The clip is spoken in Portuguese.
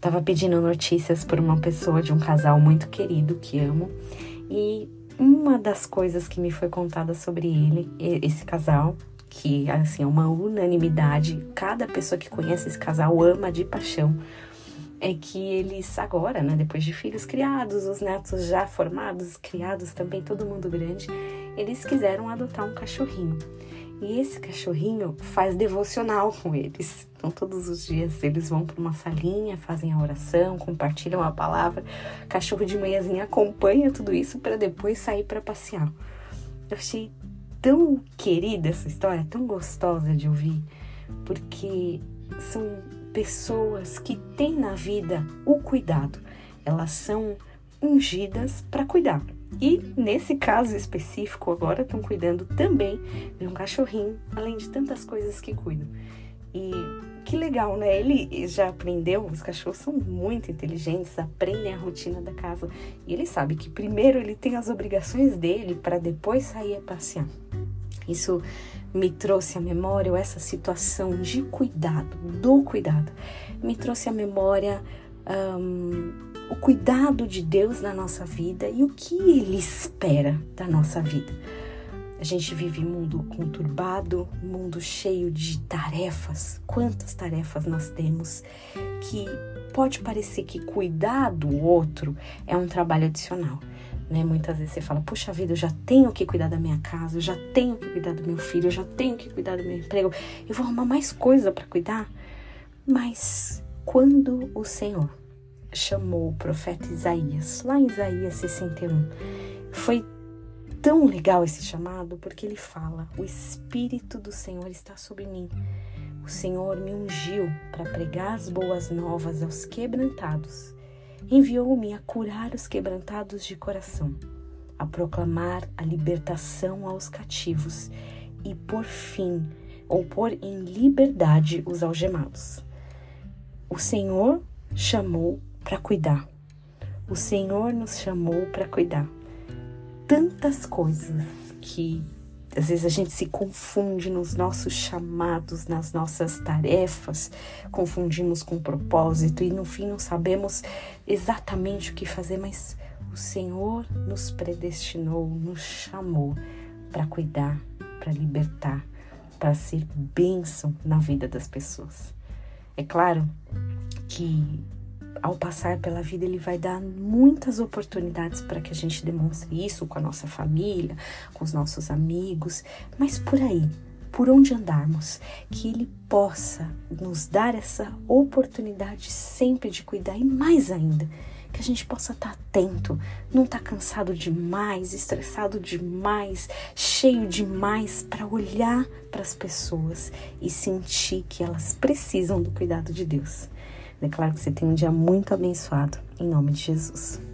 Tava pedindo notícias por uma pessoa de um casal muito querido que amo e uma das coisas que me foi contada sobre ele, esse casal, que assim é uma unanimidade, cada pessoa que conhece esse casal ama de paixão, é que eles agora, né, depois de filhos criados, os netos já formados, criados também, todo mundo grande, eles quiseram adotar um cachorrinho. E esse cachorrinho faz devocional com eles. Então, todos os dias eles vão para uma salinha, fazem a oração, compartilham a palavra. O cachorro de manhãzinha acompanha tudo isso para depois sair para passear. Eu achei tão querida essa história, tão gostosa de ouvir, porque são pessoas que têm na vida o cuidado. Elas são ungidas para cuidar. E nesse caso específico, agora estão cuidando também de um cachorrinho, além de tantas coisas que cuidam. E que legal, né? Ele já aprendeu, os cachorros são muito inteligentes, aprendem a rotina da casa. E ele sabe que primeiro ele tem as obrigações dele para depois sair a passear. Isso me trouxe à memória essa situação de cuidado, do cuidado. Me trouxe à memória cuidado de Deus na nossa vida e o que Ele espera da nossa vida. A gente vive um mundo conturbado, um mundo cheio de tarefas. Quantas tarefas nós temos que pode parecer que cuidar do outro é um trabalho adicional. Né? Muitas vezes você fala, puxa vida, eu já tenho que cuidar da minha casa, eu já tenho que cuidar do meu filho, eu já tenho que cuidar do meu emprego, eu vou arrumar mais coisa para cuidar. Mas quando o Senhor chamou o profeta Isaías, lá em Isaías 61. Foi tão legal esse chamado porque ele fala: O Espírito do Senhor está sobre mim. O Senhor me ungiu para pregar as boas novas aos quebrantados. Enviou-me a curar os quebrantados de coração, a proclamar a libertação aos cativos e por fim, ou pôr em liberdade os algemados. O Senhor chamou para cuidar. O Senhor nos chamou para cuidar. Tantas coisas que às vezes a gente se confunde nos nossos chamados, nas nossas tarefas, confundimos com propósito e no fim não sabemos exatamente o que fazer, mas o Senhor nos predestinou, nos chamou para cuidar, para libertar, para ser bênção na vida das pessoas. É claro que ao passar pela vida, ele vai dar muitas oportunidades para que a gente demonstre isso com a nossa família, com os nossos amigos, mas por aí, por onde andarmos, que ele possa nos dar essa oportunidade sempre de cuidar e mais ainda, que a gente possa estar tá atento, não estar tá cansado demais, estressado demais, cheio demais para olhar para as pessoas e sentir que elas precisam do cuidado de Deus. Declaro que você tem um dia muito abençoado, em nome de Jesus.